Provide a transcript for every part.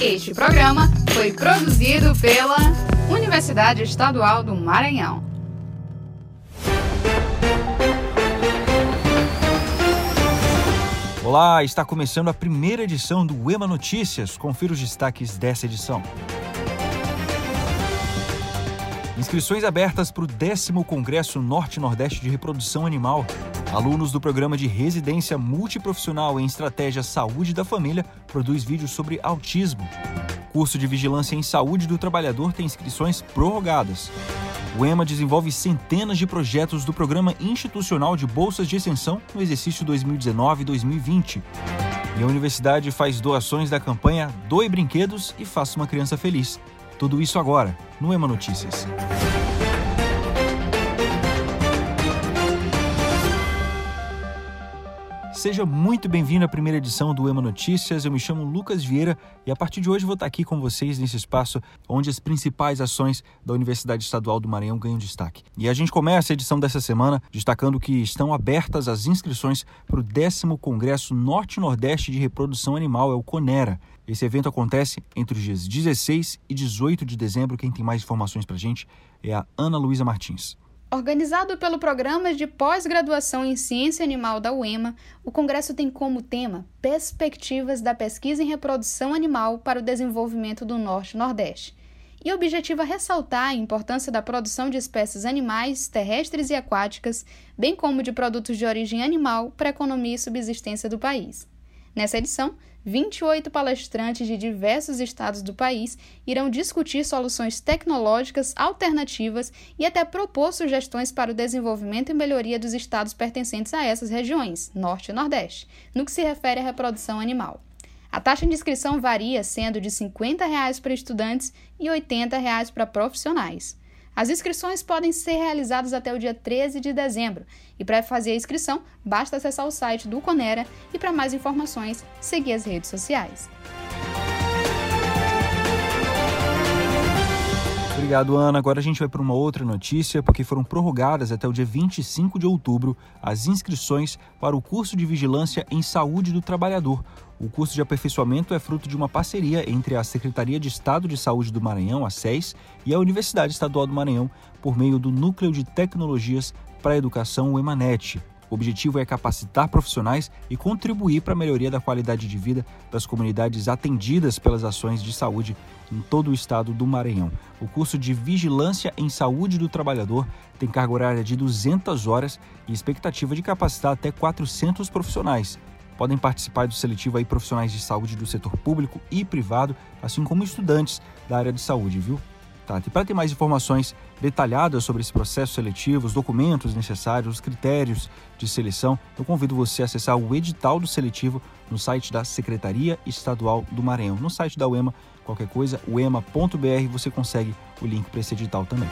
Este programa foi produzido pela Universidade Estadual do Maranhão. Olá, está começando a primeira edição do EMA Notícias. Confira os destaques dessa edição. Inscrições abertas para o décimo Congresso Norte-Nordeste de Reprodução Animal. Alunos do programa de residência multiprofissional em estratégia Saúde da Família produz vídeos sobre autismo. Curso de Vigilância em Saúde do Trabalhador tem inscrições prorrogadas. O EMA desenvolve centenas de projetos do Programa Institucional de Bolsas de Extensão no exercício 2019-2020. E a universidade faz doações da campanha Doe Brinquedos e Faça uma Criança Feliz. Tudo isso agora, no EMA Notícias. Seja muito bem-vindo à primeira edição do EMA Notícias. Eu me chamo Lucas Vieira e a partir de hoje vou estar aqui com vocês nesse espaço onde as principais ações da Universidade Estadual do Maranhão ganham destaque. E a gente começa a edição dessa semana destacando que estão abertas as inscrições para o décimo Congresso Norte-Nordeste de Reprodução Animal, é o CONERA. Esse evento acontece entre os dias 16 e 18 de dezembro. Quem tem mais informações para a gente é a Ana Luísa Martins. Organizado pelo Programa de Pós-Graduação em Ciência Animal da UEMA, o congresso tem como tema Perspectivas da Pesquisa em Reprodução Animal para o Desenvolvimento do Norte-Nordeste. E objetiva ressaltar a importância da produção de espécies animais, terrestres e aquáticas, bem como de produtos de origem animal para a economia e subsistência do país. Nessa edição, 28 palestrantes de diversos estados do país irão discutir soluções tecnológicas alternativas e até propor sugestões para o desenvolvimento e melhoria dos estados pertencentes a essas regiões, Norte e Nordeste, no que se refere à reprodução animal. A taxa de inscrição varia, sendo de 50 reais para estudantes e 80 reais para profissionais. As inscrições podem ser realizadas até o dia 13 de dezembro e para fazer a inscrição basta acessar o site do Conera e para mais informações seguir as redes sociais. Obrigado, Ana. Agora a gente vai para uma outra notícia, porque foram prorrogadas até o dia 25 de outubro as inscrições para o curso de Vigilância em Saúde do Trabalhador, o curso de aperfeiçoamento é fruto de uma parceria entre a Secretaria de Estado de Saúde do Maranhão, a SES, e a Universidade Estadual do Maranhão, por meio do Núcleo de Tecnologias para a Educação, o EMANET. O objetivo é capacitar profissionais e contribuir para a melhoria da qualidade de vida das comunidades atendidas pelas ações de saúde em todo o estado do Maranhão. O curso de Vigilância em Saúde do Trabalhador tem carga horária de 200 horas e expectativa de capacitar até 400 profissionais. Podem participar do seletivo aí profissionais de saúde do setor público e privado, assim como estudantes da área de saúde, viu? E para ter mais informações detalhadas sobre esse processo seletivo, os documentos necessários, os critérios de seleção, eu convido você a acessar o edital do seletivo no site da Secretaria Estadual do Maranhão. No site da UEMA, qualquer coisa, uema.br, você consegue o link para esse edital também.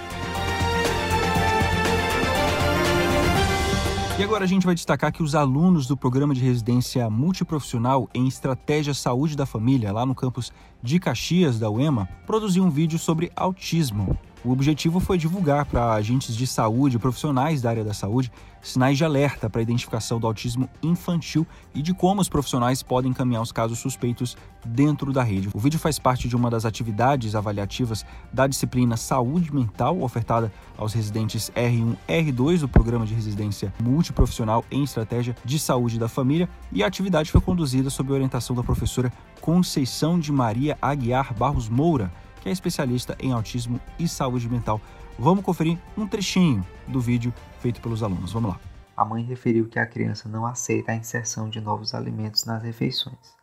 E agora a gente vai destacar que os alunos do programa de residência multiprofissional em Estratégia Saúde da Família, lá no campus de Caxias da UEMA, produziram um vídeo sobre autismo. O objetivo foi divulgar para agentes de saúde, profissionais da área da saúde, sinais de alerta para a identificação do autismo infantil e de como os profissionais podem encaminhar os casos suspeitos dentro da rede. O vídeo faz parte de uma das atividades avaliativas da disciplina Saúde Mental, ofertada aos residentes R1 R2 do Programa de Residência Multiprofissional em Estratégia de Saúde da Família, e a atividade foi conduzida sob orientação da professora Conceição de Maria Aguiar Barros Moura que é especialista em autismo e saúde mental. Vamos conferir um trechinho do vídeo feito pelos alunos. Vamos lá. A mãe referiu que a criança não aceita a inserção de novos alimentos nas refeições.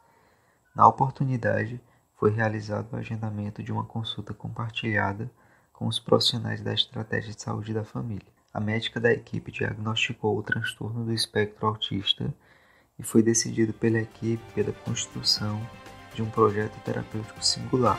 Na oportunidade, foi realizado o agendamento de uma consulta compartilhada com os profissionais da estratégia de saúde da família. A médica da equipe diagnosticou o transtorno do espectro autista e foi decidido pela equipe pela construção de um projeto terapêutico singular.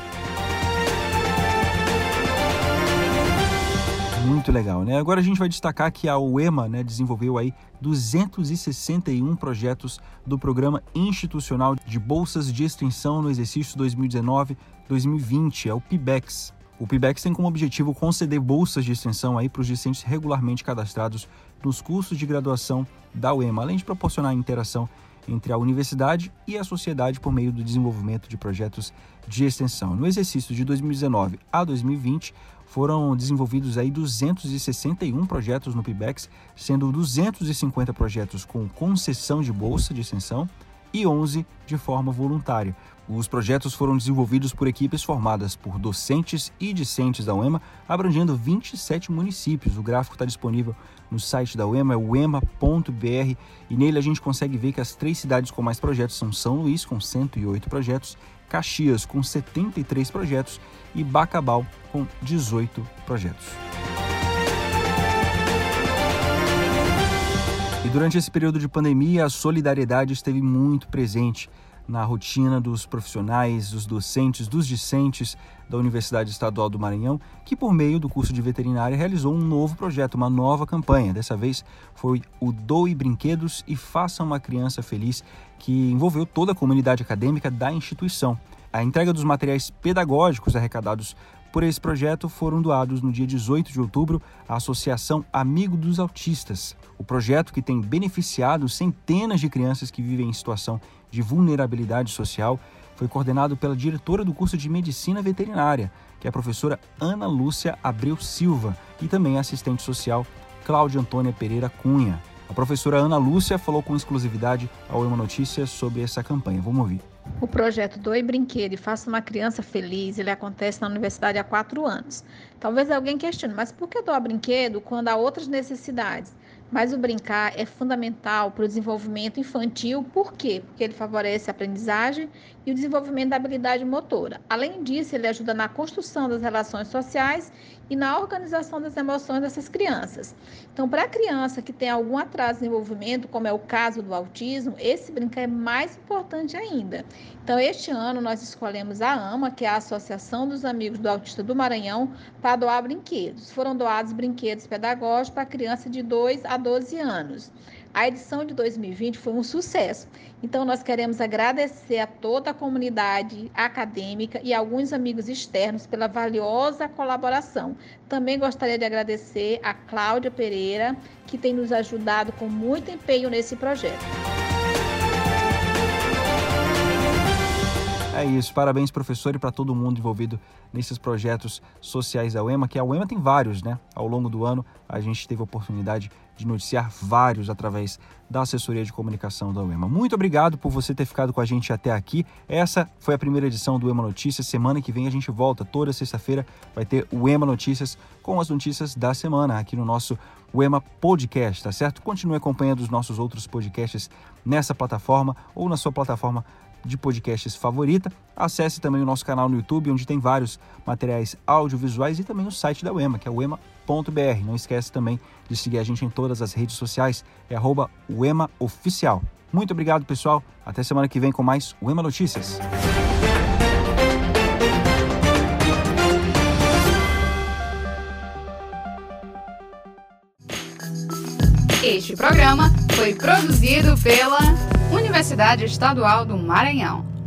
Muito legal, né? Agora a gente vai destacar que a UEMA né, desenvolveu aí 261 projetos do Programa Institucional de Bolsas de Extensão no exercício 2019-2020, é o PIBEX. O PIBEX tem como objetivo conceder bolsas de extensão aí para os discentes regularmente cadastrados nos cursos de graduação da UEMA, além de proporcionar interação entre a universidade e a sociedade por meio do desenvolvimento de projetos de extensão. No exercício de 2019 a 2020, foram desenvolvidos aí 261 projetos no PIBEX, sendo 250 projetos com concessão de bolsa de extensão e 11 de forma voluntária. Os projetos foram desenvolvidos por equipes formadas por docentes e discentes da UEMA, abrangendo 27 municípios. O gráfico está disponível no site da UEMA, é uema.br, e nele a gente consegue ver que as três cidades com mais projetos são São Luís, com 108 projetos, Caxias, com 73 projetos, e Bacabal, com 18 projetos. E durante esse período de pandemia, a solidariedade esteve muito presente na rotina dos profissionais, dos docentes, dos discentes da Universidade Estadual do Maranhão, que por meio do curso de veterinária realizou um novo projeto, uma nova campanha. Dessa vez foi o Doe Brinquedos e Faça uma Criança Feliz, que envolveu toda a comunidade acadêmica da instituição. A entrega dos materiais pedagógicos arrecadados por esse projeto foram doados no dia 18 de outubro à Associação Amigo dos Autistas. O projeto, que tem beneficiado centenas de crianças que vivem em situação de vulnerabilidade social, foi coordenado pela diretora do curso de Medicina Veterinária, que é a professora Ana Lúcia Abreu Silva, e também a assistente social Cláudia Antônia Pereira Cunha. A professora Ana Lúcia falou com exclusividade ao Ema Notícias sobre essa campanha. Vamos ouvir. O projeto Doe Brinquedo e Faça uma Criança Feliz, ele acontece na universidade há quatro anos. Talvez alguém questione, mas por que doar brinquedo quando há outras necessidades? Mas o brincar é fundamental para o desenvolvimento infantil, por quê? Porque ele favorece a aprendizagem e o desenvolvimento da habilidade motora. Além disso, ele ajuda na construção das relações sociais e na organização das emoções dessas crianças. Então, para a criança que tem algum atraso de desenvolvimento, como é o caso do autismo, esse brincar é mais importante ainda. Então, este ano nós escolhemos a AMA, que é a Associação dos Amigos do Autista do Maranhão, para doar brinquedos. Foram doados brinquedos pedagógicos para criança de 2 a 12 anos. A edição de 2020 foi um sucesso. Então, nós queremos agradecer a toda a comunidade acadêmica e alguns amigos externos pela valiosa colaboração. Também gostaria de agradecer a Cláudia Pereira, que tem nos ajudado com muito empenho nesse projeto. É isso, parabéns professor e para todo mundo envolvido nesses projetos sociais da UEMA, que a UEMA tem vários, né? Ao longo do ano a gente teve a oportunidade de noticiar vários através da assessoria de comunicação da UEMA. Muito obrigado por você ter ficado com a gente até aqui. Essa foi a primeira edição do UEMA Notícias. Semana que vem a gente volta, toda sexta-feira vai ter o UEMA Notícias com as notícias da semana aqui no nosso UEMA Podcast, tá certo? Continue acompanhando os nossos outros podcasts nessa plataforma ou na sua plataforma de podcasts favorita. Acesse também o nosso canal no YouTube, onde tem vários materiais audiovisuais e também o site da UEMA, que é uema.br. Não esquece também de seguir a gente em todas as redes sociais, é UEMAOficial. Muito obrigado, pessoal. Até semana que vem com mais UEMA Notícias. Este programa foi produzido pela Universidade Estadual do Maranhão.